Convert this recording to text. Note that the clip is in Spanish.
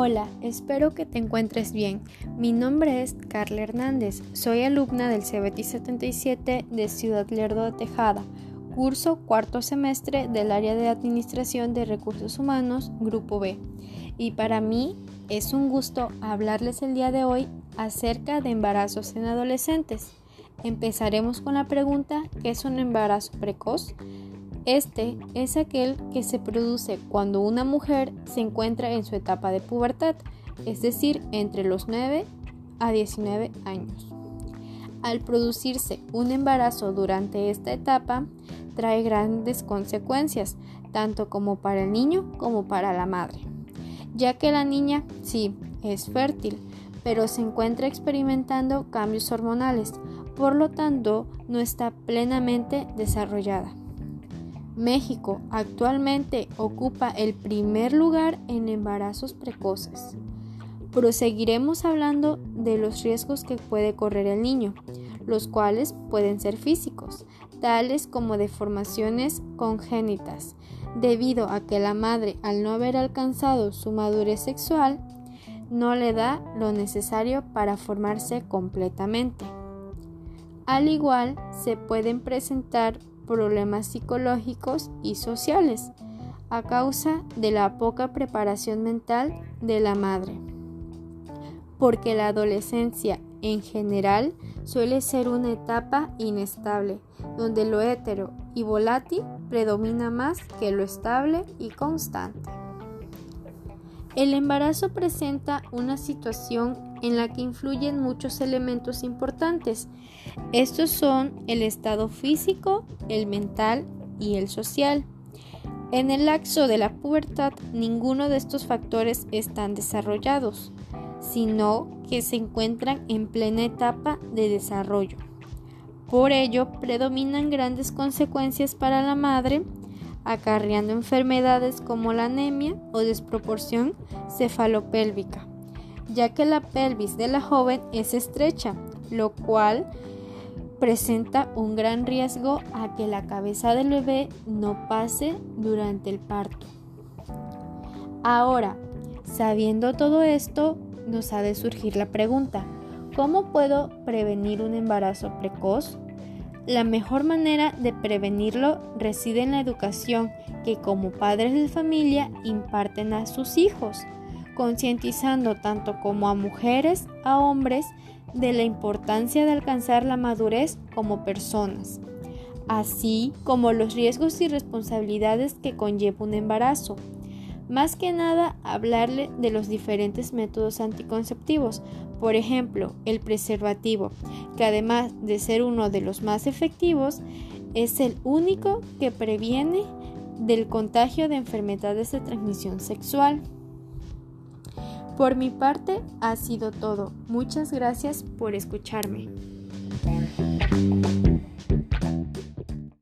Hola, espero que te encuentres bien. Mi nombre es Carla Hernández, soy alumna del CBT 77 de Ciudad Lerdo de Tejada, curso cuarto semestre del área de Administración de Recursos Humanos, Grupo B. Y para mí es un gusto hablarles el día de hoy acerca de embarazos en adolescentes. Empezaremos con la pregunta, ¿qué es un embarazo precoz? Este es aquel que se produce cuando una mujer se encuentra en su etapa de pubertad, es decir, entre los 9 a 19 años. Al producirse un embarazo durante esta etapa, trae grandes consecuencias, tanto como para el niño como para la madre, ya que la niña sí es fértil, pero se encuentra experimentando cambios hormonales, por lo tanto no está plenamente desarrollada. México actualmente ocupa el primer lugar en embarazos precoces. Proseguiremos hablando de los riesgos que puede correr el niño, los cuales pueden ser físicos, tales como deformaciones congénitas, debido a que la madre al no haber alcanzado su madurez sexual, no le da lo necesario para formarse completamente. Al igual, se pueden presentar problemas psicológicos y sociales a causa de la poca preparación mental de la madre. Porque la adolescencia en general suele ser una etapa inestable, donde lo hetero y volátil predomina más que lo estable y constante. El embarazo presenta una situación en la que influyen muchos elementos importantes. Estos son el estado físico, el mental y el social. En el lapso de la pubertad, ninguno de estos factores están desarrollados, sino que se encuentran en plena etapa de desarrollo. Por ello, predominan grandes consecuencias para la madre acarreando enfermedades como la anemia o desproporción cefalopélvica, ya que la pelvis de la joven es estrecha, lo cual presenta un gran riesgo a que la cabeza del bebé no pase durante el parto. Ahora, sabiendo todo esto, nos ha de surgir la pregunta, ¿cómo puedo prevenir un embarazo precoz? La mejor manera de prevenirlo reside en la educación que como padres de familia imparten a sus hijos, concientizando tanto como a mujeres, a hombres, de la importancia de alcanzar la madurez como personas, así como los riesgos y responsabilidades que conlleva un embarazo más que nada, hablarle de los diferentes métodos anticonceptivos, por ejemplo, el preservativo, que además de ser uno de los más efectivos, es el único que previene del contagio de enfermedades de transmisión sexual. Por mi parte ha sido todo. Muchas gracias por escucharme.